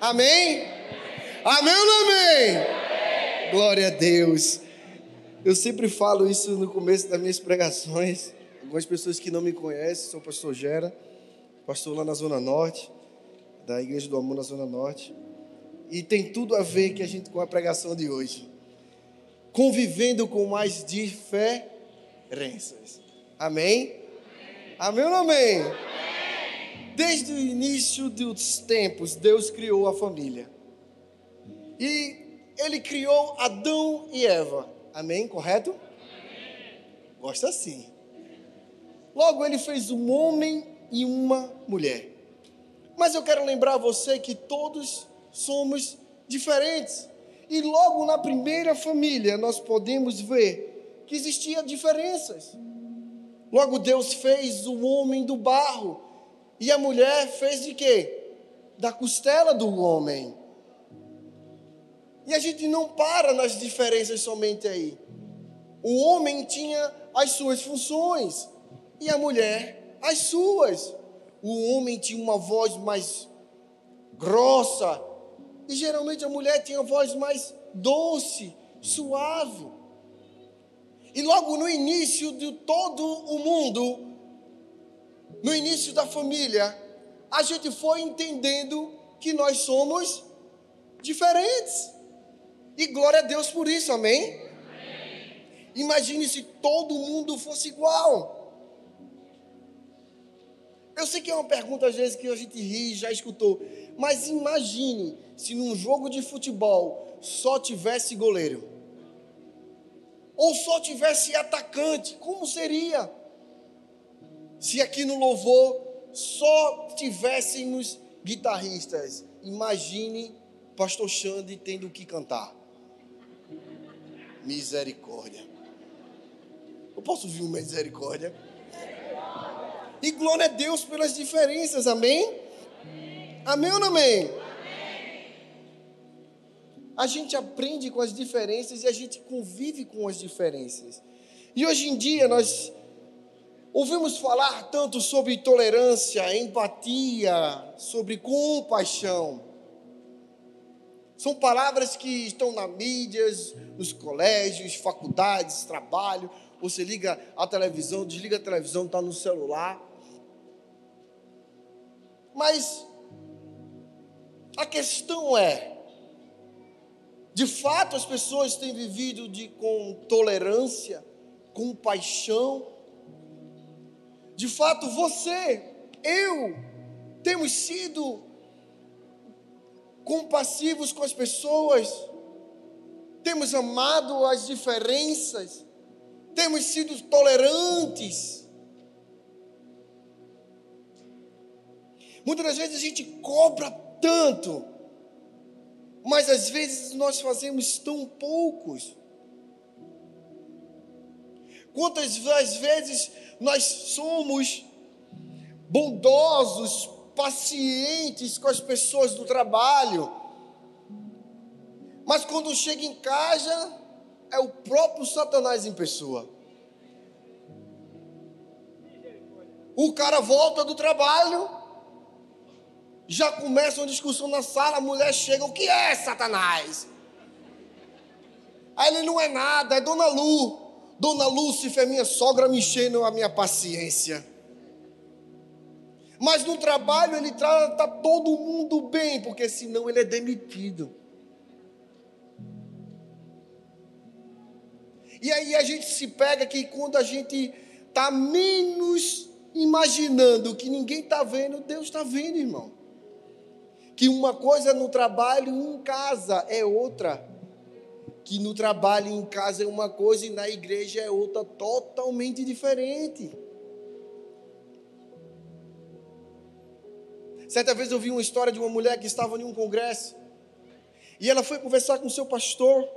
Amém? Amém ou não amém? Glória a Deus. Eu sempre falo isso no começo das minhas pregações. Algumas pessoas que não me conhecem, sou pastor Gera, pastor lá na Zona Norte, da Igreja do Amor na Zona Norte. E tem tudo a ver que a gente com a pregação de hoje. Convivendo com mais diferenças. Amém? Amém ou não amém? Desde o início dos tempos, Deus criou a família. E Ele criou Adão e Eva. Amém? Correto? Gosta assim. Logo, Ele fez um homem e uma mulher. Mas eu quero lembrar você que todos somos diferentes. E logo na primeira família nós podemos ver que existiam diferenças. Logo Deus fez o homem do barro e a mulher fez de quê? Da costela do homem. E a gente não para nas diferenças somente aí. O homem tinha as suas funções e a mulher as suas. O homem tinha uma voz mais grossa e geralmente a mulher tinha uma voz mais doce, suave. E logo no início de todo o mundo, no início da família, a gente foi entendendo que nós somos diferentes. E glória a Deus por isso, amém? amém. Imagine se todo mundo fosse igual. Eu sei que é uma pergunta às vezes que a gente ri, já escutou, mas imagine se num jogo de futebol só tivesse goleiro, ou só tivesse atacante, como seria? Se aqui no louvor só tivéssemos guitarristas, imagine Pastor Xande tendo que cantar. Misericórdia. Eu posso ouvir uma misericórdia? E glória a Deus pelas diferenças, amém? Amém ou não amém? A gente aprende com as diferenças e a gente convive com as diferenças. E hoje em dia nós Ouvimos falar tanto sobre tolerância, empatia, sobre compaixão. São palavras que estão na mídias, nos colégios, faculdades, trabalho. Você liga a televisão, desliga a televisão, está no celular. Mas a questão é: de fato as pessoas têm vivido de, com tolerância, compaixão, de fato, você, eu, temos sido compassivos com as pessoas, temos amado as diferenças, temos sido tolerantes. Muitas das vezes a gente cobra tanto, mas às vezes nós fazemos tão poucos. Quantas vezes nós somos bondosos, pacientes com as pessoas do trabalho, mas quando chega em casa, é o próprio Satanás em pessoa. O cara volta do trabalho, já começa uma discussão na sala, a mulher chega, o que é Satanás? Aí ele não é nada, é Dona Lu. Dona Lúcifer, minha sogra, me enchendo a minha paciência. Mas no trabalho ele trata todo mundo bem, porque senão ele é demitido. E aí a gente se pega que quando a gente está menos imaginando que ninguém está vendo, Deus está vendo, irmão. Que uma coisa no trabalho, em casa, é outra que no trabalho em casa é uma coisa e na igreja é outra totalmente diferente. Certa vez eu vi uma história de uma mulher que estava em um congresso e ela foi conversar com seu pastor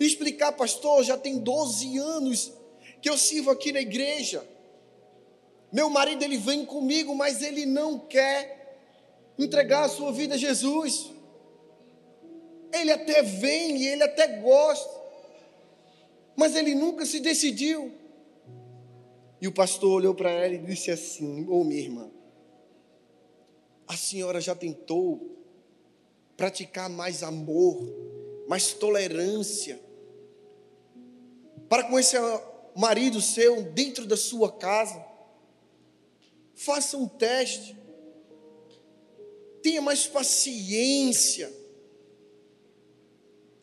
e explicar, pastor, já tem 12 anos que eu sirvo aqui na igreja. Meu marido ele vem comigo, mas ele não quer entregar a sua vida a Jesus. Ele até vem e ele até gosta, mas ele nunca se decidiu. E o pastor olhou para ela e disse assim: Ô oh, minha irmã, a senhora já tentou praticar mais amor, mais tolerância, para com esse marido seu dentro da sua casa. Faça um teste. Tenha mais paciência.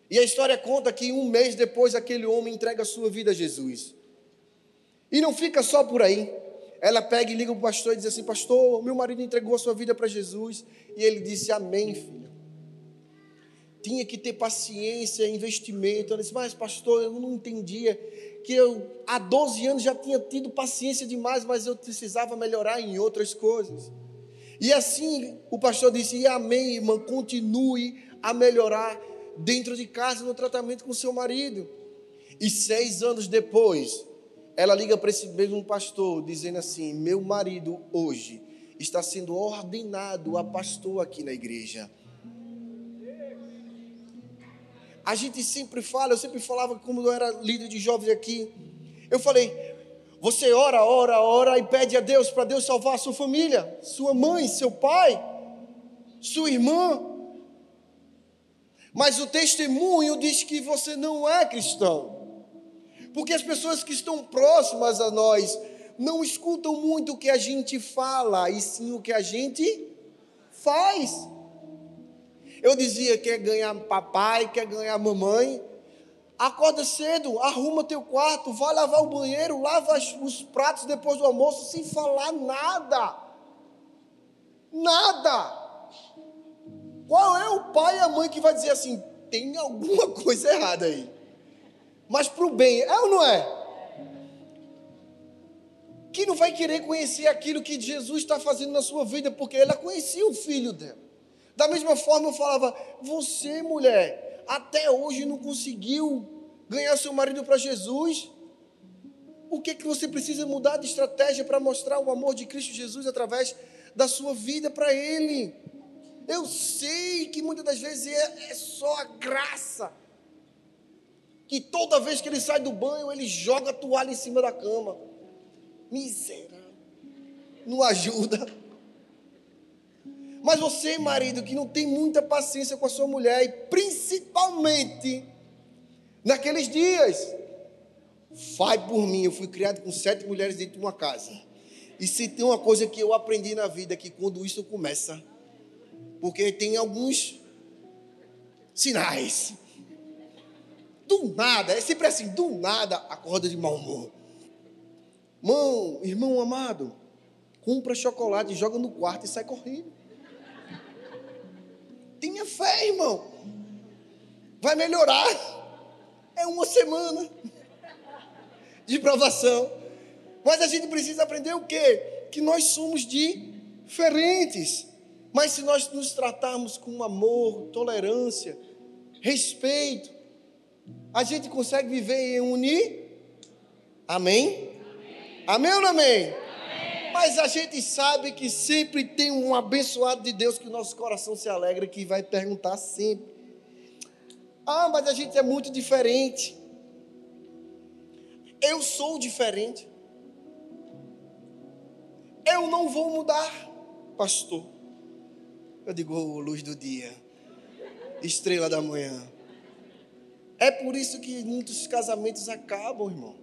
E a história conta que um mês depois aquele homem entrega a sua vida a Jesus. E não fica só por aí. Ela pega e liga para o pastor e diz assim: Pastor, meu marido entregou a sua vida para Jesus. E ele disse: Amém, filho. Tinha que ter paciência, investimento. Ela disse: Mas, pastor, eu não entendia que eu há 12 anos já tinha tido paciência demais, mas eu precisava melhorar em outras coisas. E assim o pastor disse: Amém, irmã, continue a melhorar dentro de casa no tratamento com seu marido. E seis anos depois, ela liga para esse mesmo pastor, dizendo assim: Meu marido hoje está sendo ordenado a pastor aqui na igreja. A gente sempre fala, eu sempre falava como eu era líder de jovens aqui. Eu falei, você ora, ora, ora e pede a Deus para Deus salvar a sua família, sua mãe, seu pai, sua irmã. Mas o testemunho diz que você não é cristão. Porque as pessoas que estão próximas a nós não escutam muito o que a gente fala, e sim o que a gente faz. Eu dizia: quer ganhar papai, quer ganhar mamãe. Acorda cedo, arruma teu quarto, vai lavar o banheiro, lava os pratos depois do almoço, sem falar nada. Nada. Qual é o pai e a mãe que vai dizer assim: tem alguma coisa errada aí? Mas para o bem, é ou não é? Que não vai querer conhecer aquilo que Jesus está fazendo na sua vida, porque ela conhecia o filho dela. Da mesma forma, eu falava: você, mulher, até hoje não conseguiu ganhar seu marido para Jesus. O que, que você precisa mudar de estratégia para mostrar o amor de Cristo Jesus através da sua vida para Ele? Eu sei que muitas das vezes é, é só a graça. Que toda vez que ele sai do banho, ele joga a toalha em cima da cama. Miserável. Não ajuda. Mas você, marido, que não tem muita paciência com a sua mulher, e principalmente naqueles dias, vai por mim. Eu fui criado com sete mulheres dentro de uma casa. E se tem uma coisa que eu aprendi na vida, é que quando isso começa, porque tem alguns sinais. Do nada, é sempre assim, do nada, acorda de mau humor. Mão, irmão amado, compra chocolate, joga no quarto e sai correndo. Tenha fé, irmão. Vai melhorar. É uma semana de provação. Mas a gente precisa aprender o quê? Que nós somos diferentes. Mas se nós nos tratarmos com amor, tolerância, respeito, a gente consegue viver em unir. Amém? Amém, amém ou não amém? Mas a gente sabe que sempre tem um abençoado de Deus que o nosso coração se alegra, que vai perguntar sempre: Ah, mas a gente é muito diferente. Eu sou diferente. Eu não vou mudar, pastor. Eu digo, oh, luz do dia, estrela da manhã. É por isso que muitos casamentos acabam, irmão.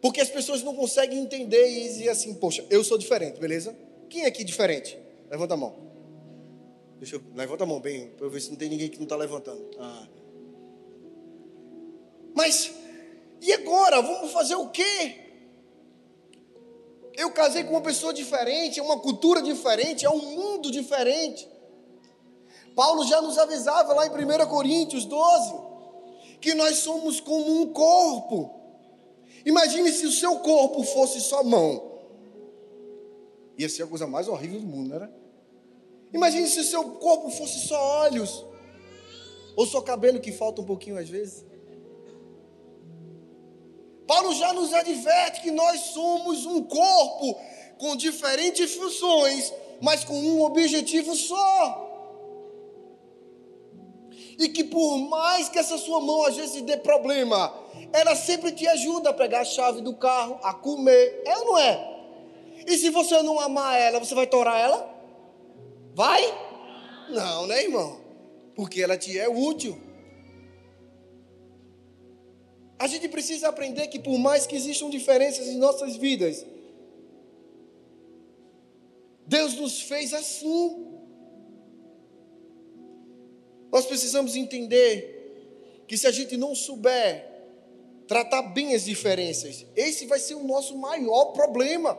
Porque as pessoas não conseguem entender e dizer assim, poxa, eu sou diferente, beleza? Quem é aqui diferente? Levanta a mão. Deixa eu, levanta a mão bem, para eu ver se não tem ninguém que não está levantando. Ah. Mas, e agora? Vamos fazer o quê? Eu casei com uma pessoa diferente, é uma cultura diferente, é um mundo diferente. Paulo já nos avisava lá em 1 Coríntios 12 que nós somos como um corpo. Imagine se o seu corpo fosse só mão. Ia ser a coisa mais horrível do mundo, não era? Imagine se o seu corpo fosse só olhos. Ou só cabelo que falta um pouquinho às vezes. Paulo já nos adverte que nós somos um corpo com diferentes funções, mas com um objetivo só. E que por mais que essa sua mão às vezes dê problema, ela sempre te ajuda a pegar a chave do carro, a comer. É ou não é? E se você não amar ela, você vai torar ela? Vai? Não, né, irmão? Porque ela te é útil. A gente precisa aprender que, por mais que existam diferenças em nossas vidas, Deus nos fez assim. Nós precisamos entender que se a gente não souber tratar bem as diferenças, esse vai ser o nosso maior problema.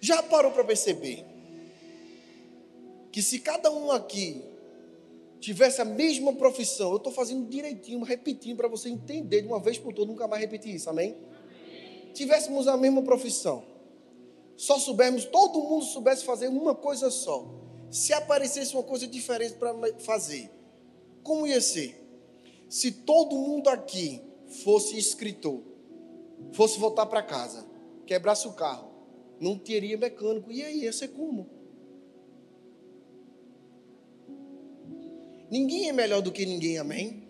Já parou para perceber que se cada um aqui tivesse a mesma profissão, eu estou fazendo direitinho, repetindo para você entender de uma vez por todas, nunca mais repetir isso, amém? Tivéssemos a mesma profissão, só soubermos, todo mundo soubesse fazer uma coisa só. Se aparecesse uma coisa diferente para fazer, como ia ser? Se todo mundo aqui fosse escritor, fosse voltar para casa, quebrasse o carro, não teria mecânico. E aí, ia ser como? Ninguém é melhor do que ninguém, amém?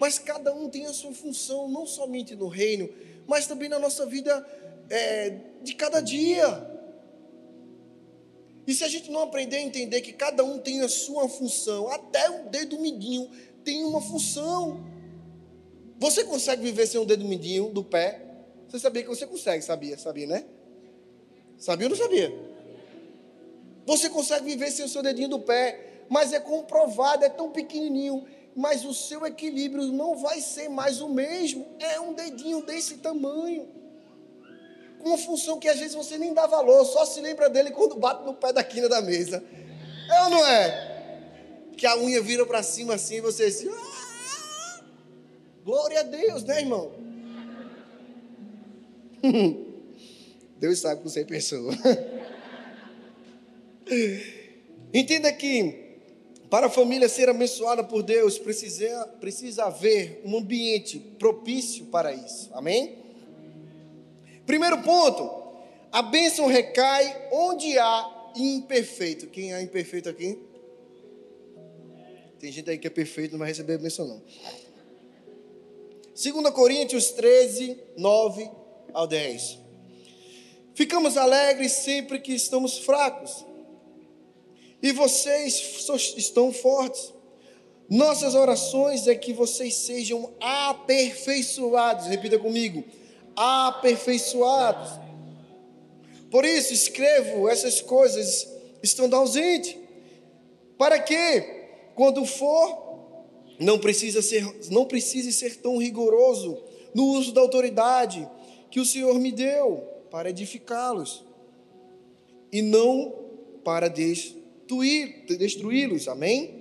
Mas cada um tem a sua função, não somente no reino, mas também na nossa vida é, de cada dia. E se a gente não aprender a entender que cada um tem a sua função, até o dedo mindinho tem uma função. Você consegue viver sem um dedo mindinho do pé? Você sabia que você consegue, sabia? Sabia, né? Sabia ou não sabia? Você consegue viver sem o seu dedinho do pé, mas é comprovado, é tão pequenininho, mas o seu equilíbrio não vai ser mais o mesmo. É um dedinho desse tamanho. Com uma função que às vezes você nem dá valor, só se lembra dele quando bate no pé da quina da mesa. É ou não é? Que a unha vira para cima assim e você assim. Ah! Glória a Deus, né, irmão? Deus sabe que você pensou. Entenda que para a família ser abençoada por Deus, precisa, precisa haver um ambiente propício para isso. Amém? Primeiro ponto: a bênção recai onde há imperfeito. Quem é imperfeito aqui? Tem gente aí que é perfeito, não vai receber a bênção, não. 2 Coríntios 13, 9 ao 10. Ficamos alegres sempre que estamos fracos. E vocês estão fortes. Nossas orações é que vocês sejam aperfeiçoados. Repita comigo: aperfeiçoados. Por isso escrevo essas coisas estando ausente, para que, quando for, não precisa ser, não precise ser tão rigoroso no uso da autoridade que o Senhor me deu para edificá-los e não para destruí-los. Amém?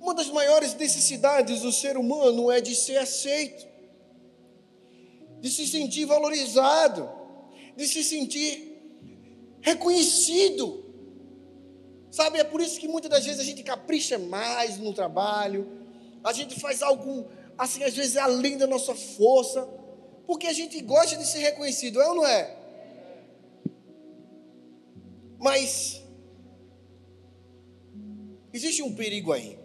Uma das maiores necessidades do ser humano é de ser aceito, de se sentir valorizado, de se sentir reconhecido. Sabe, é por isso que muitas das vezes a gente capricha mais no trabalho, a gente faz algo, assim, às vezes além da nossa força porque a gente gosta de ser reconhecido, é ou não é? Mas existe um perigo aí.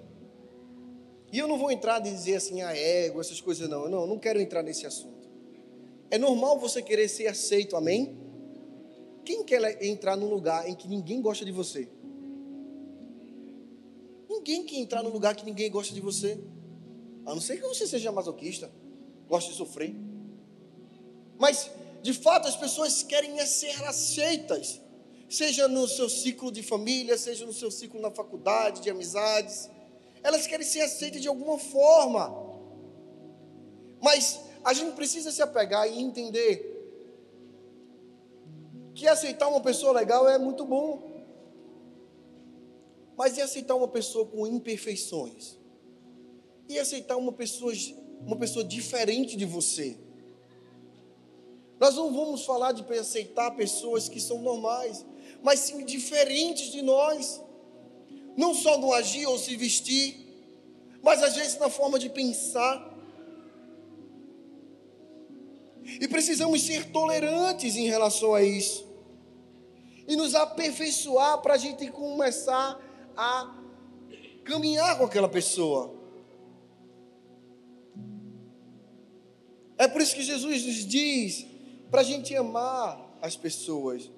E eu não vou entrar e dizer assim, a ah, ego, essas coisas não. Não, não quero entrar nesse assunto. É normal você querer ser aceito, amém? Quem quer entrar num lugar em que ninguém gosta de você? Ninguém quer entrar num lugar que ninguém gosta de você. A não ser que você seja masoquista, goste de sofrer. Mas, de fato, as pessoas querem ser aceitas, seja no seu ciclo de família, seja no seu ciclo na faculdade, de amizades. Elas querem ser aceitas de alguma forma. Mas a gente precisa se apegar e entender que aceitar uma pessoa legal é muito bom. Mas e aceitar uma pessoa com imperfeições? E aceitar uma pessoa, uma pessoa diferente de você? Nós não vamos falar de aceitar pessoas que são normais, mas sim diferentes de nós. Não só no agir ou se vestir, mas às vezes na forma de pensar. E precisamos ser tolerantes em relação a isso. E nos aperfeiçoar para a gente começar a caminhar com aquela pessoa. É por isso que Jesus nos diz para a gente amar as pessoas.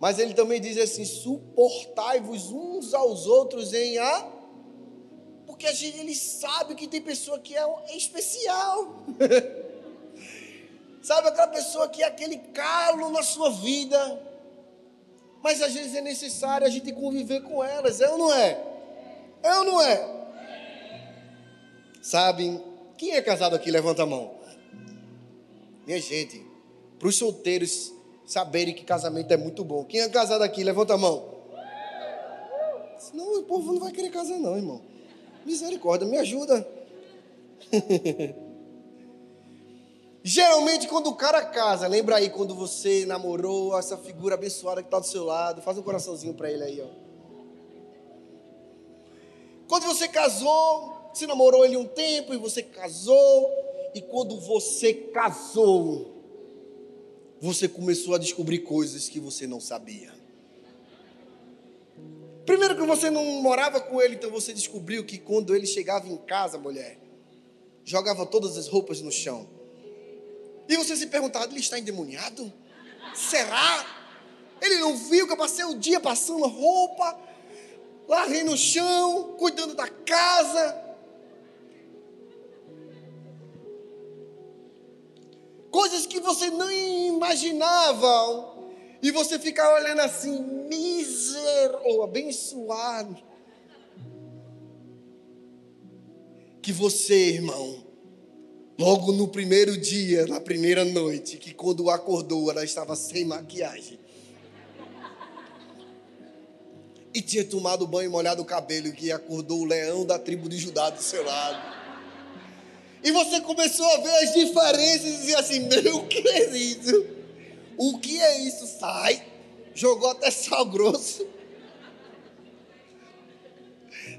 Mas ele também diz assim: suportai-vos uns aos outros em a. Porque a gente, ele sabe que tem pessoa que é, é especial. sabe aquela pessoa que é aquele calo na sua vida. Mas às vezes é necessário a gente conviver com elas, é ou não é? É ou não é? Sabe, quem é casado aqui, levanta a mão. Minha gente, para os solteiros saberem que casamento é muito bom. Quem é casado aqui, levanta a mão. Senão o povo não vai querer casar, não, irmão. Misericórdia, me ajuda. Geralmente, quando o cara casa, lembra aí quando você namorou essa figura abençoada que está do seu lado, faz um coraçãozinho para ele aí, ó. Quando você casou, você namorou ele um tempo e você casou, e quando você casou, você começou a descobrir coisas que você não sabia. Primeiro que você não morava com ele, então você descobriu que quando ele chegava em casa, mulher, jogava todas as roupas no chão. E você se perguntava, ele está endemoniado? Será? Ele não viu que eu passei o dia passando roupa, larguei no chão, cuidando da casa. Coisas que você nem imaginava. E você fica olhando assim, miser ou abençoado. Que você, irmão, logo no primeiro dia, na primeira noite, que quando acordou, ela estava sem maquiagem. E tinha tomado banho e molhado o cabelo, que acordou o leão da tribo de Judá do seu lado. E você começou a ver as diferenças e dizer assim: Meu, que é? O que é isso? Sai. Jogou até sal grosso.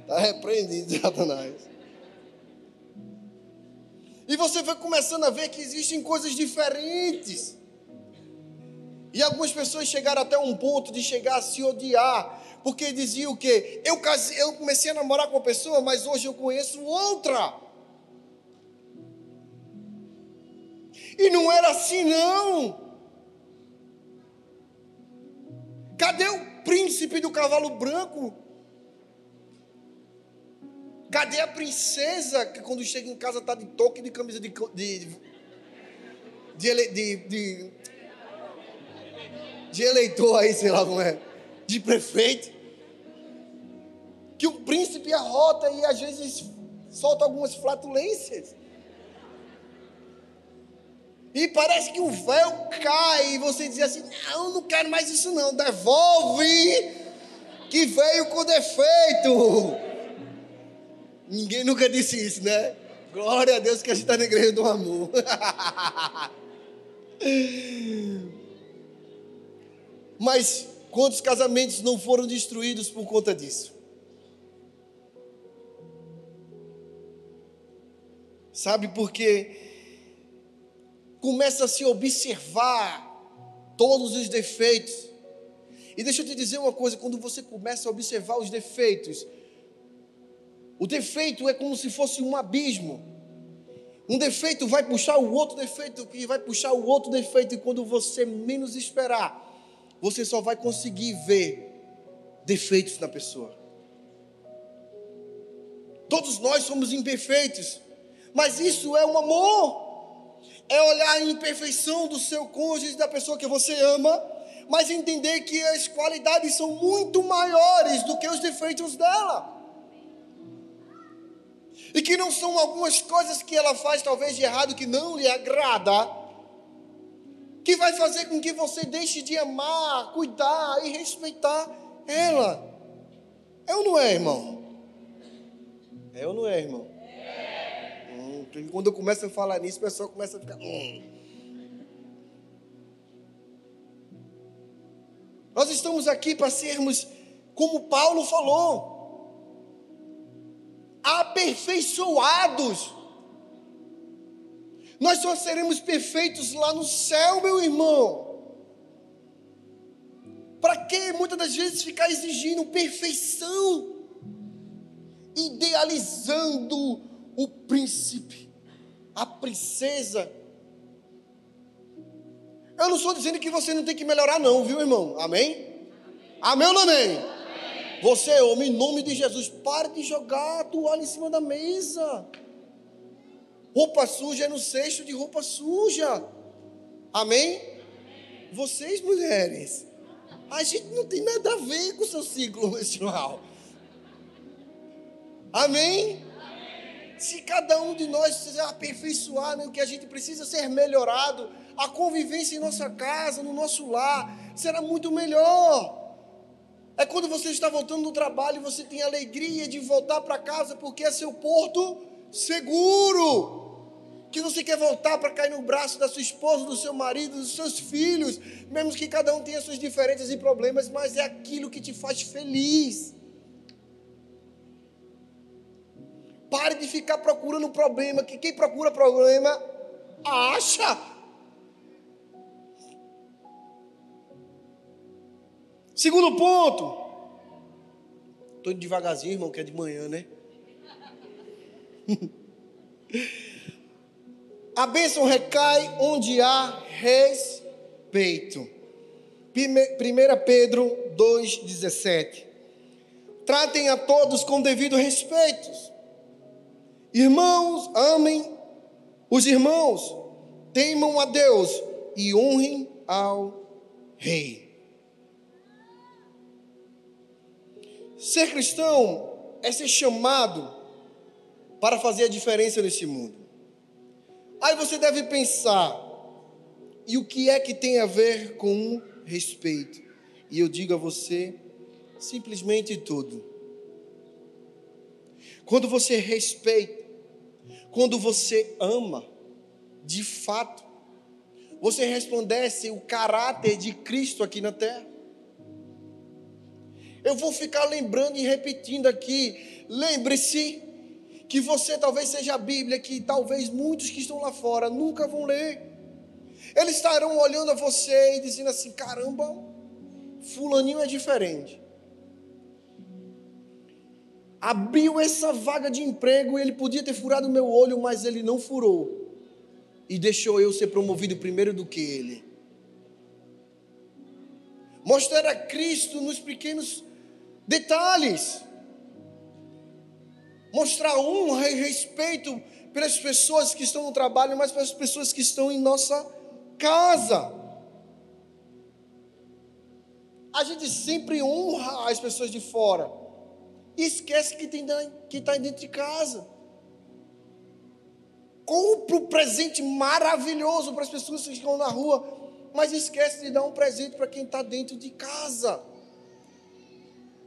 Está repreendido, Satanás. E você foi começando a ver que existem coisas diferentes. E algumas pessoas chegaram até um ponto de chegar a se odiar. Porque diziam o quê? Eu, casei, eu comecei a namorar com uma pessoa, mas hoje eu conheço outra. E não era assim, não. Cadê o príncipe do cavalo branco? Cadê a princesa que quando chega em casa está de toque de camisa de. de, de, de, de, eleitor aí, sei lá como é. De prefeito. Que o príncipe arrota e às vezes solta algumas flatulências. E parece que o véu cai e você diz assim: não, não quero mais isso não, devolve, que veio com defeito. Ninguém nunca disse isso, né? Glória a Deus que a gente está na igreja do amor. Mas quantos casamentos não foram destruídos por conta disso? Sabe por quê? Começa a se observar todos os defeitos. E deixa eu te dizer uma coisa: quando você começa a observar os defeitos, o defeito é como se fosse um abismo. Um defeito vai puxar o outro defeito, que vai puxar o outro defeito, e quando você menos esperar, você só vai conseguir ver defeitos na pessoa. Todos nós somos imperfeitos, mas isso é um amor é olhar a imperfeição do seu cônjuge, da pessoa que você ama, mas entender que as qualidades são muito maiores do que os defeitos dela. E que não são algumas coisas que ela faz, talvez de errado, que não lhe agrada, que vai fazer com que você deixe de amar, cuidar e respeitar ela. É ou não é, irmão? É ou não é, irmão? Porque quando eu começo a falar nisso, o pessoal começa a ficar. Hum. Nós estamos aqui para sermos, como Paulo falou, aperfeiçoados. Nós só seremos perfeitos lá no céu, meu irmão. Para que muitas das vezes ficar exigindo perfeição, idealizando o príncipe, a princesa. Eu não estou dizendo que você não tem que melhorar, não, viu, irmão? Amém? Amém ou não amém? amém? Você, homem, em nome de Jesus, pare de jogar a toalha em cima da mesa. Roupa suja é no cesto de roupa suja. Amém? Vocês, mulheres, a gente não tem nada a ver com o seu ciclo menstrual. Amém? Se cada um de nós se aperfeiçoar no que a gente precisa ser melhorado, a convivência em nossa casa, no nosso lar, será muito melhor. É quando você está voltando do trabalho e você tem alegria de voltar para casa porque é seu porto seguro que você quer voltar para cair no braço da sua esposa, do seu marido, dos seus filhos, mesmo que cada um tenha suas diferenças e problemas, mas é aquilo que te faz feliz. Pare de ficar procurando problema, que quem procura problema acha. Segundo ponto. Estou devagarzinho, irmão, que é de manhã, né? A bênção recai onde há respeito. 1 Pedro 2,17. Tratem a todos com devido respeito. Irmãos, amem os irmãos, temam a Deus e honrem ao Rei. Ser cristão é ser chamado para fazer a diferença nesse mundo. Aí você deve pensar, e o que é que tem a ver com respeito? E eu digo a você, simplesmente tudo. Quando você respeita, quando você ama, de fato, você resplandece o caráter de Cristo aqui na terra. Eu vou ficar lembrando e repetindo aqui. Lembre-se que você talvez seja a Bíblia, que talvez muitos que estão lá fora nunca vão ler. Eles estarão olhando a você e dizendo assim: caramba, Fulaninho é diferente. Abriu essa vaga de emprego, ele podia ter furado meu olho, mas ele não furou. E deixou eu ser promovido primeiro do que ele. Mostrar a Cristo nos pequenos detalhes mostrar honra e respeito pelas pessoas que estão no trabalho, mas pelas pessoas que estão em nossa casa. A gente sempre honra as pessoas de fora e esquece que está dentro de casa. Compra um presente maravilhoso para as pessoas que estão na rua, mas esquece de dar um presente para quem está dentro de casa.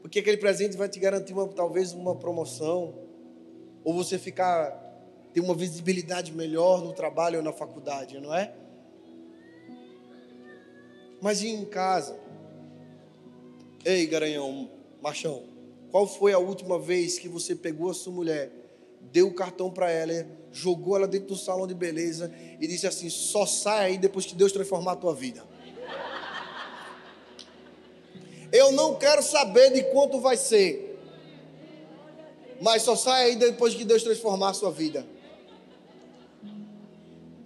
Porque aquele presente vai te garantir uma, talvez uma promoção, ou você ficar ter uma visibilidade melhor no trabalho ou na faculdade, não é? Mas e em casa? Ei, garanhão, machão, qual foi a última vez que você pegou a sua mulher, deu o cartão para ela, jogou ela dentro do salão de beleza e disse assim: só sai aí depois que Deus transformar a tua vida? Eu não quero saber de quanto vai ser. Mas só sai aí depois que Deus transformar a sua vida.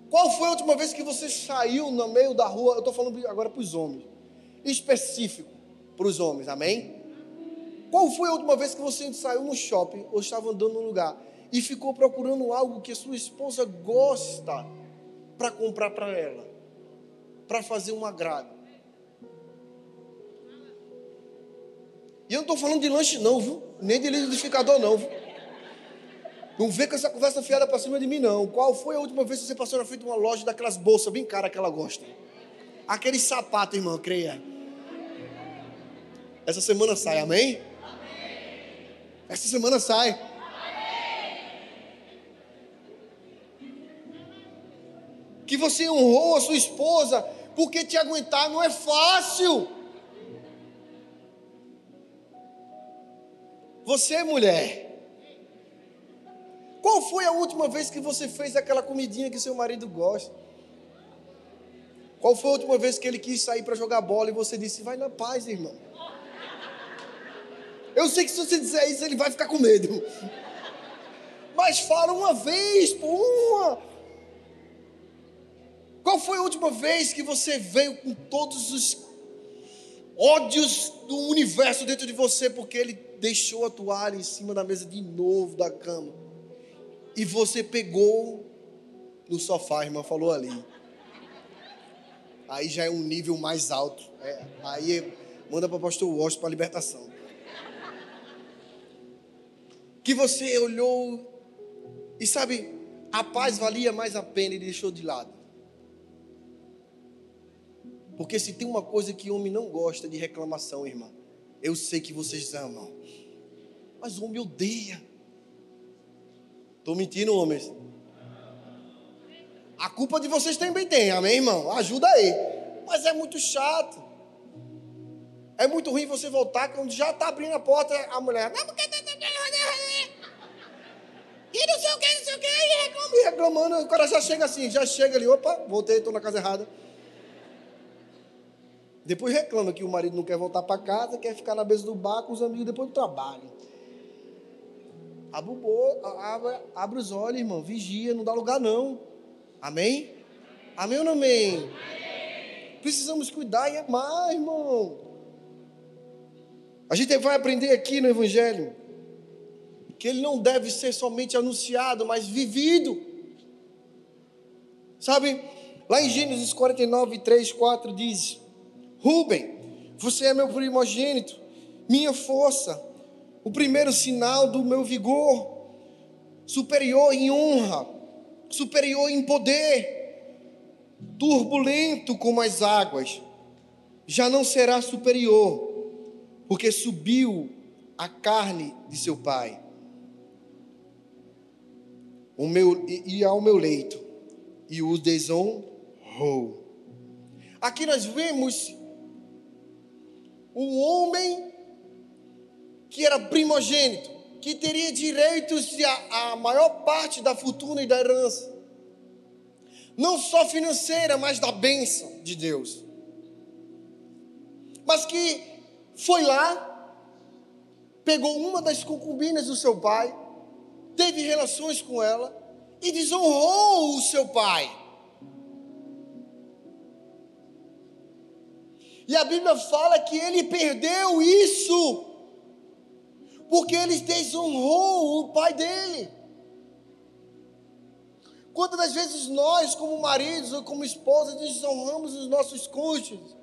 Qual foi a última vez que você saiu no meio da rua? Eu estou falando agora para os homens. Específico para os homens, amém? Qual foi a última vez que você saiu no shopping ou estava andando num lugar e ficou procurando algo que a sua esposa gosta para comprar para ela? Para fazer um agrado? E eu não estou falando de lanche, não, viu? Nem de liquidificador, não, viu? Não vem com essa conversa fiada para cima de mim, não. Qual foi a última vez que você passou na frente de uma loja daquelas bolsas bem caras que ela gosta? Aquele sapato, irmão, creia. Essa semana sai, amém? Essa semana sai. Que você honrou a sua esposa, porque te aguentar não é fácil. Você, mulher, qual foi a última vez que você fez aquela comidinha que seu marido gosta? Qual foi a última vez que ele quis sair para jogar bola e você disse: Vai na paz, irmão? Eu sei que se você disser isso, ele vai ficar com medo. Mas fala uma vez, por uma. Qual foi a última vez que você veio com todos os ódios do universo dentro de você porque ele deixou a toalha em cima da mesa de novo da cama. E você pegou no sofá, a irmã falou ali. Aí já é um nível mais alto. É, aí manda para o pastor Washington para libertação. Que você olhou e sabe, a paz valia mais a pena e deixou de lado. Porque se tem uma coisa que homem não gosta de reclamação, irmã, eu sei que vocês amam. Mas o homem odeia. Estou mentindo, homens? A culpa de vocês também tem, amém, irmão? Ajuda aí. Mas é muito chato. É muito ruim você voltar quando já está abrindo a porta, a mulher. Não, porque e não sei o que, não sei o que, e reclamando, e reclamando. O cara já chega assim, já chega ali, opa, voltei, estou na casa errada. Depois reclama que o marido não quer voltar para casa, quer ficar na mesa do bar com os amigos depois do trabalho. O abre, abre os olhos, irmão, vigia, não dá lugar não. Amém? Amém ou não amém? amém? Precisamos cuidar e amar, irmão. A gente vai aprender aqui no Evangelho que ele não deve ser somente anunciado, mas vivido. Sabe, lá em Gênesis 49, 3, 4 diz: Rubem, você é meu primogênito, minha força, o primeiro sinal do meu vigor, superior em honra, superior em poder, turbulento como as águas, já não será superior, porque subiu a carne de seu pai o meu, e ao meu leito e o desonrou. Aqui nós vemos um homem que era primogênito, que teria direitos à maior parte da fortuna e da herança. Não só financeira, mas da bênção de Deus. Mas que foi lá, pegou uma das concubinas do seu pai, teve relações com ela e desonrou o seu pai. E a Bíblia fala que ele perdeu isso, porque ele desonrou o pai dele. Quantas das vezes nós, como maridos ou como esposas, desonramos os nossos cônjuges?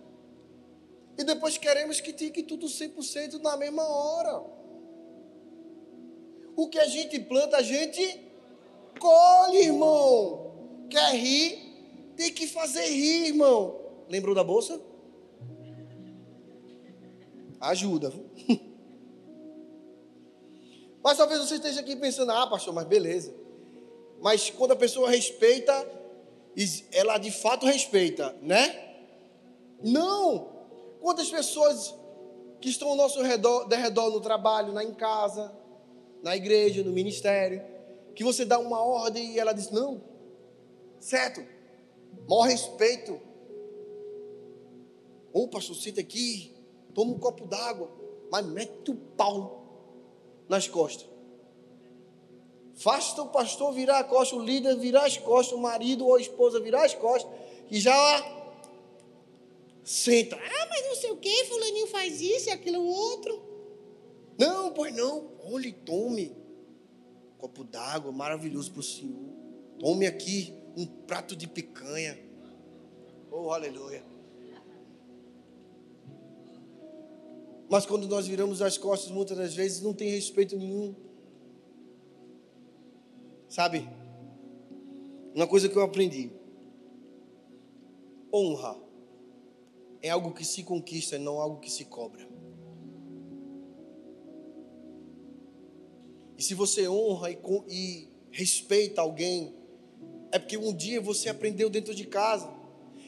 E depois queremos que fique tudo 100% na mesma hora. O que a gente planta, a gente colhe, irmão. Quer rir? Tem que fazer rir, irmão. Lembrou da bolsa? Ajuda. Mas talvez você esteja aqui pensando, ah, pastor, mas beleza. Mas quando a pessoa respeita, ela de fato respeita, né? Não! Quantas pessoas que estão ao nosso redor, de redor no trabalho, na, em casa, na igreja, no ministério, que você dá uma ordem e ela diz: não, certo, maior respeito. Ô pastor, senta aqui, toma um copo d'água, mas mete o pau nas costas. Basta o pastor virar a costa, o líder virar as costas, o marido ou a esposa virar as costas, e já senta. Ah, mas não sei o que, fulaninho faz isso e aquilo outro. Não, pois não. Olhe, tome. Um copo d'água maravilhoso para o Senhor. Tome aqui um prato de picanha. Oh, aleluia. Mas quando nós viramos as costas, muitas das vezes não tem respeito nenhum. Sabe? Uma coisa que eu aprendi: honra é algo que se conquista, não algo que se cobra. Se você honra e, e respeita alguém, é porque um dia você aprendeu dentro de casa.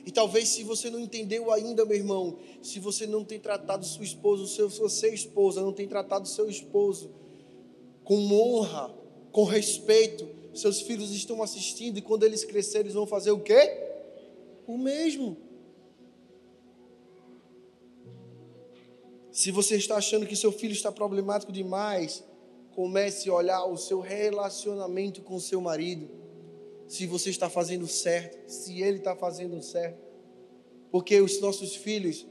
E talvez se você não entendeu ainda, meu irmão, se você não tem tratado sua esposa, se você esposa não tem tratado seu esposo com honra, com respeito, seus filhos estão assistindo e quando eles crescerem eles vão fazer o quê? O mesmo. Se você está achando que seu filho está problemático demais, comece a olhar o seu relacionamento com o seu marido. Se você está fazendo certo, se ele está fazendo certo. Porque os nossos filhos,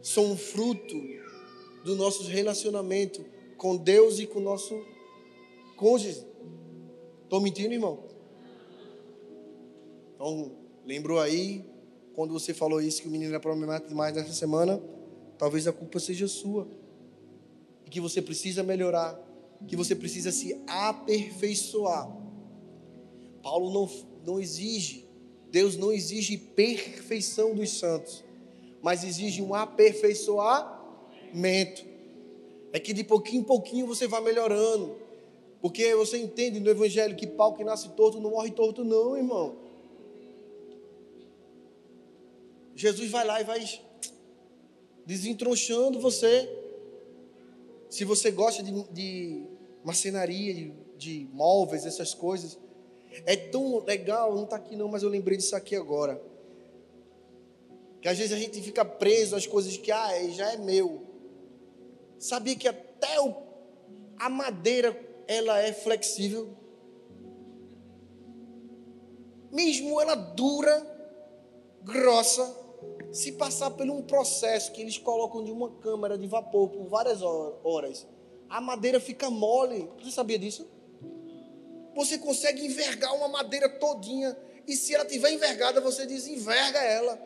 são fruto do nosso relacionamento com Deus e com o nosso cônjuge. Estou mentindo, irmão? Então, lembrou aí, quando você falou isso, que o menino era problemático demais nessa semana, talvez a culpa seja sua. Que você precisa melhorar, que você precisa se aperfeiçoar. Paulo não, não exige, Deus não exige perfeição dos santos, mas exige um aperfeiçoamento. É que de pouquinho em pouquinho você vai melhorando. Porque você entende no Evangelho que pau que nasce torto não morre torto, não, irmão. Jesus vai lá e vai desentronchando você. Se você gosta de, de de, de móveis, essas coisas, é tão legal, não está aqui não, mas eu lembrei disso aqui agora. Que às vezes a gente fica preso às coisas que ah, já é meu. Sabia que até o, a madeira ela é flexível? Mesmo ela dura, grossa, se passar por um processo que eles colocam de uma câmara de vapor por várias horas, a madeira fica mole. Você sabia disso? Você consegue envergar uma madeira todinha e se ela tiver envergada, você desenverga ela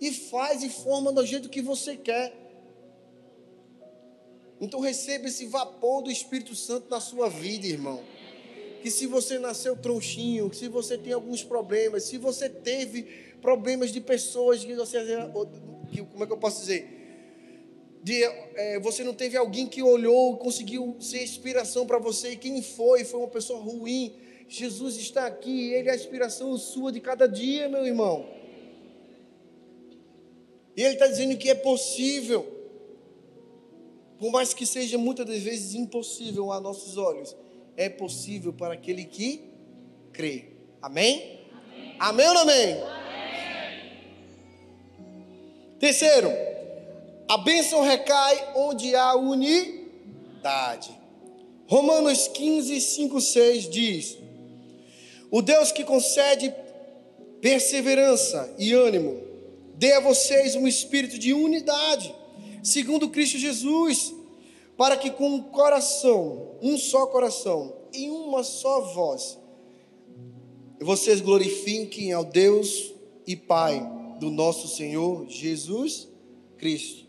e faz e forma do jeito que você quer. Então receba esse vapor do Espírito Santo na sua vida, irmão. Que se você nasceu tronchinho, que se você tem alguns problemas, se você teve problemas de pessoas que você, que, como é que eu posso dizer? De, é, você não teve alguém que olhou, conseguiu ser inspiração para você, e quem foi, foi uma pessoa ruim. Jesus está aqui, Ele é a inspiração sua de cada dia, meu irmão. E Ele está dizendo que é possível, por mais que seja muitas das vezes impossível a nossos olhos, é possível para aquele que crê. Amém? Amém, amém ou não amém? amém. Terceiro, a bênção recai onde há unidade. Romanos 15, 5, 6 diz: O Deus que concede perseverança e ânimo, dê a vocês um espírito de unidade, segundo Cristo Jesus, para que com um coração, um só coração e uma só voz, vocês glorifiquem ao Deus e Pai do nosso Senhor Jesus Cristo.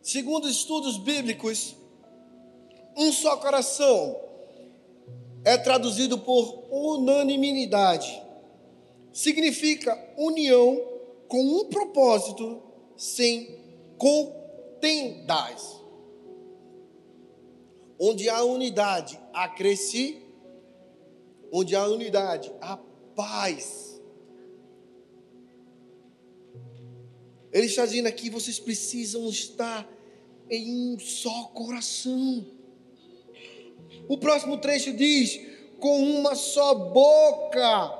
Segundo estudos bíblicos, um só coração é traduzido por unanimidade. Significa união com um propósito sem contendas. Onde há unidade, há crescimento onde há unidade, há paz. Ele está dizendo aqui: vocês precisam estar em um só coração. O próximo trecho diz: com uma só boca.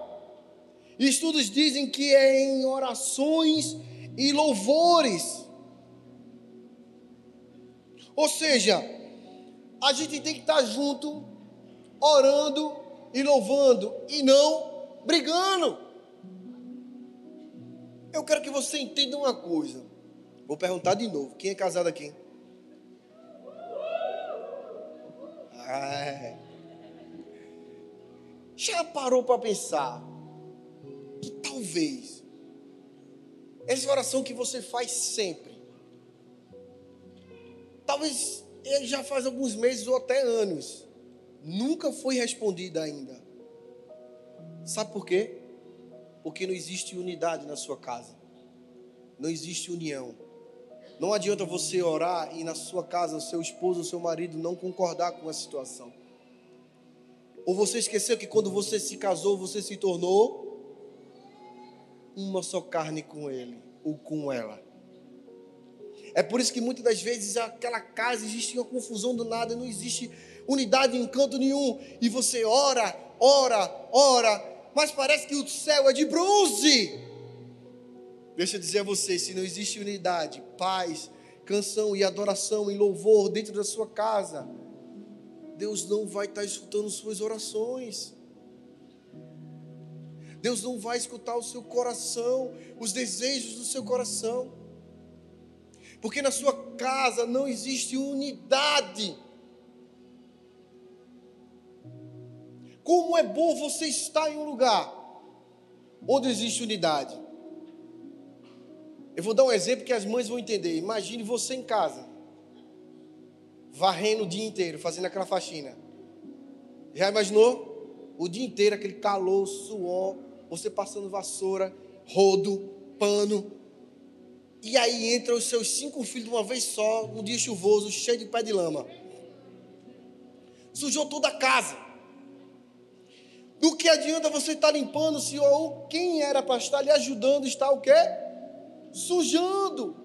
Estudos dizem que é em orações e louvores. Ou seja, a gente tem que estar junto, orando e louvando e não brigando. Eu quero que você entenda uma coisa. Vou perguntar de novo: quem é casado aqui? Ah, já parou para pensar que talvez essa oração que você faz sempre, talvez ele já faz alguns meses ou até anos, nunca foi respondida ainda. Sabe por quê? Porque não existe unidade na sua casa. Não existe união. Não adianta você orar e na sua casa o seu esposo, o seu marido não concordar com a situação. Ou você esqueceu que quando você se casou, você se tornou uma só carne com ele ou com ela. É por isso que muitas das vezes aquela casa existe uma confusão do nada, não existe unidade em canto nenhum. E você ora, ora, ora, mas parece que o céu é de bronze. Deixa eu dizer a vocês: se não existe unidade, paz, canção e adoração e louvor dentro da sua casa, Deus não vai estar escutando suas orações. Deus não vai escutar o seu coração, os desejos do seu coração. Porque na sua casa não existe unidade. Como é bom você estar em um lugar onde existe unidade. Eu vou dar um exemplo que as mães vão entender. Imagine você em casa, varrendo o dia inteiro, fazendo aquela faxina. Já imaginou? O dia inteiro, aquele calor, suor, você passando vassoura, rodo, pano. E aí entra os seus cinco filhos de uma vez só, um dia chuvoso, cheio de pé de lama. Sujou toda a casa. Do que adianta você estar limpando se ou quem era para estar lhe ajudando está o quê? Sujando.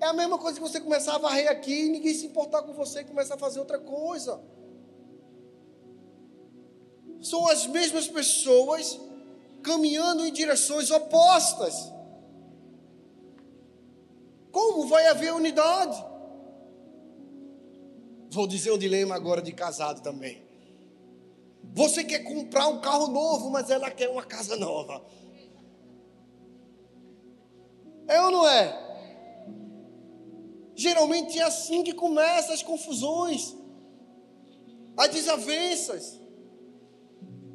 É a mesma coisa que você começar a varrer aqui e ninguém se importar com você e começar a fazer outra coisa. São as mesmas pessoas caminhando em direções opostas. Como vai haver unidade? Vou dizer um dilema agora de casado também. Você quer comprar um carro novo, mas ela quer uma casa nova. É ou não é? Geralmente é assim que começam as confusões, as desavenças.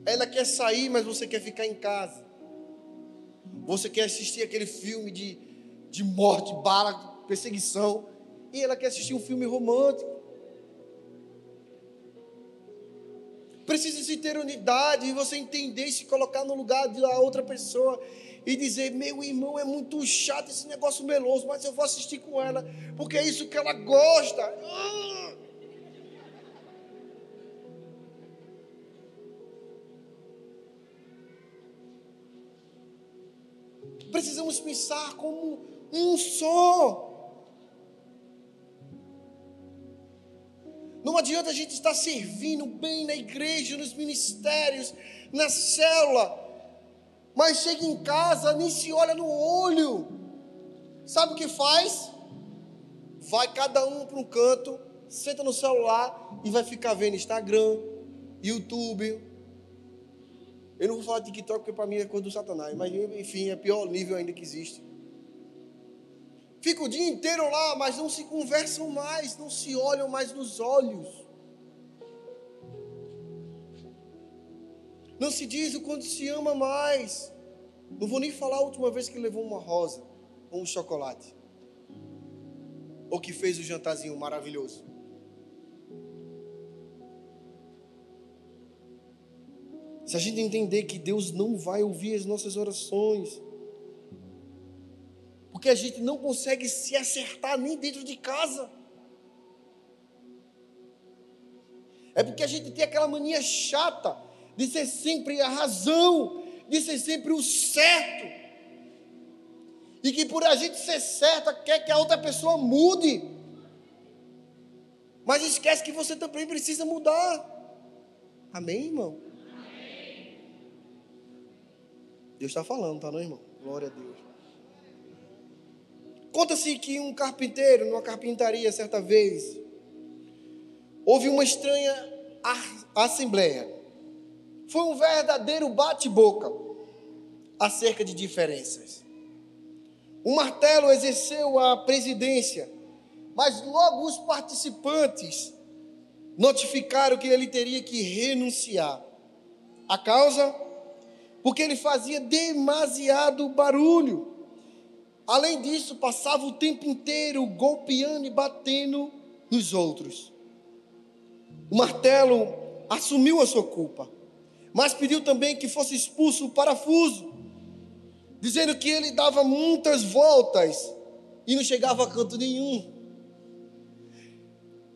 Ela quer sair, mas você quer ficar em casa. Você quer assistir aquele filme de, de morte, bala, perseguição. E ela quer assistir um filme romântico. Precisa se ter unidade e você entender e se colocar no lugar da outra pessoa e dizer: meu irmão, é muito chato esse negócio meloso, mas eu vou assistir com ela, porque é isso que ela gosta. Precisamos pensar como um só. Não adianta a gente estar servindo bem na igreja, nos ministérios, na célula, mas chega em casa, nem se olha no olho. Sabe o que faz? Vai cada um para um canto, senta no celular e vai ficar vendo Instagram, YouTube. Eu não vou falar de TikTok porque para mim é coisa do Satanás, mas enfim, é pior nível ainda que existe. Fica o dia inteiro lá, mas não se conversam mais, não se olham mais nos olhos. Não se diz o quanto se ama mais. Não vou nem falar a última vez que levou uma rosa ou um chocolate. Ou que fez o jantarzinho maravilhoso. Se a gente entender que Deus não vai ouvir as nossas orações, porque a gente não consegue se acertar nem dentro de casa. É porque a gente tem aquela mania chata de ser sempre a razão, de ser sempre o certo. E que por a gente ser certa, quer que a outra pessoa mude. Mas esquece que você também precisa mudar. Amém, irmão? Amém. Deus está falando, tá, não, irmão? Glória a Deus. Conta-se que um carpinteiro, numa carpintaria certa vez, houve uma estranha assembleia. Foi um verdadeiro bate-boca acerca de diferenças. O martelo exerceu a presidência, mas logo os participantes notificaram que ele teria que renunciar. A causa? Porque ele fazia demasiado barulho. Além disso, passava o tempo inteiro golpeando e batendo nos outros. O martelo assumiu a sua culpa, mas pediu também que fosse expulso o parafuso, dizendo que ele dava muitas voltas e não chegava a canto nenhum.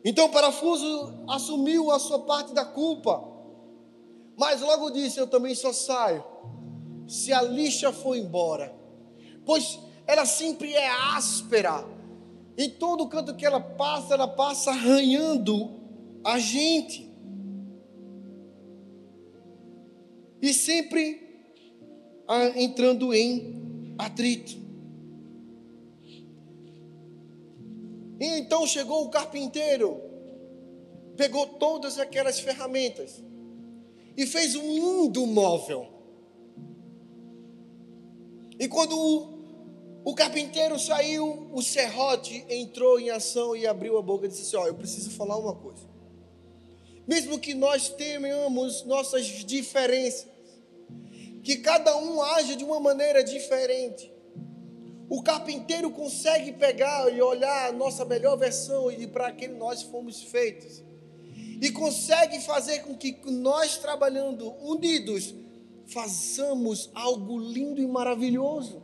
Então o parafuso assumiu a sua parte da culpa, mas logo disse: Eu também só saio se a lixa for embora, pois ela sempre é áspera. Em todo canto que ela passa, ela passa arranhando a gente. E sempre entrando em atrito. E então chegou o carpinteiro, pegou todas aquelas ferramentas e fez um lindo móvel. E quando o, carpinteiro saiu, o serrote entrou em ação e abriu a boca e disse assim: Ó, eu preciso falar uma coisa. Mesmo que nós tenhamos nossas diferenças, que cada um age de uma maneira diferente, o carpinteiro consegue pegar e olhar a nossa melhor versão e para aquele nós fomos feitos. E consegue fazer com que nós trabalhando unidos façamos algo lindo e maravilhoso.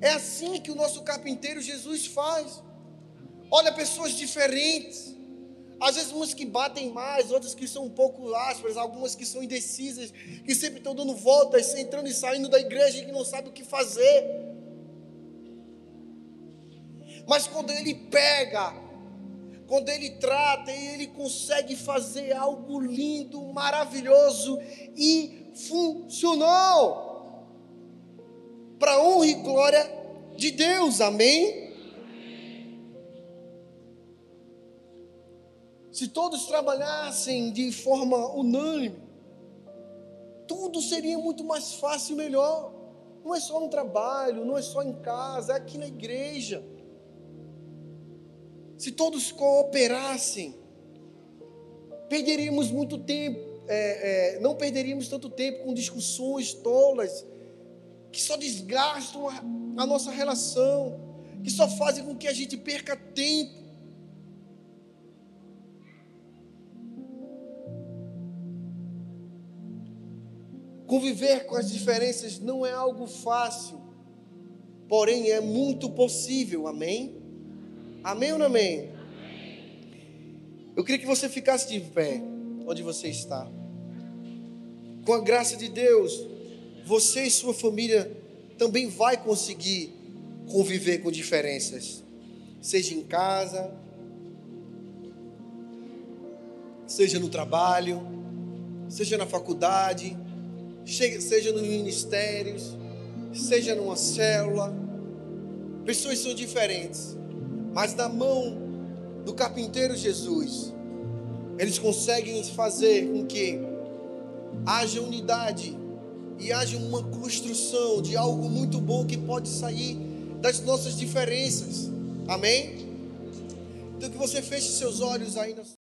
É assim que o nosso carpinteiro Jesus faz. Olha pessoas diferentes. Às vezes umas que batem mais, outras que são um pouco ásperas, algumas que são indecisas, que sempre estão dando voltas, entrando e saindo da igreja e que não sabem o que fazer. Mas quando ele pega, quando ele trata ele consegue fazer algo lindo, maravilhoso e funcional para honra e glória de Deus. Amém? Se todos trabalhassem de forma unânime, tudo seria muito mais fácil e melhor. Não é só no trabalho, não é só em casa, é aqui na igreja. Se todos cooperassem, perderíamos muito tempo, é, é, não perderíamos tanto tempo com discussões tolas, que só desgastam a, a nossa relação, que só fazem com que a gente perca tempo Conviver com as diferenças não é algo fácil, porém é muito possível, amém? Amém ou não amém? Eu queria que você ficasse de pé, onde você está. Com a graça de Deus, você e sua família também vai conseguir conviver com diferenças, seja em casa, seja no trabalho, seja na faculdade, seja nos ministérios, seja numa célula. Pessoas são diferentes, mas na mão do carpinteiro Jesus, eles conseguem fazer com que haja unidade e haja uma construção de algo muito bom que pode sair das nossas diferenças. Amém? Então que você feche seus olhos aí na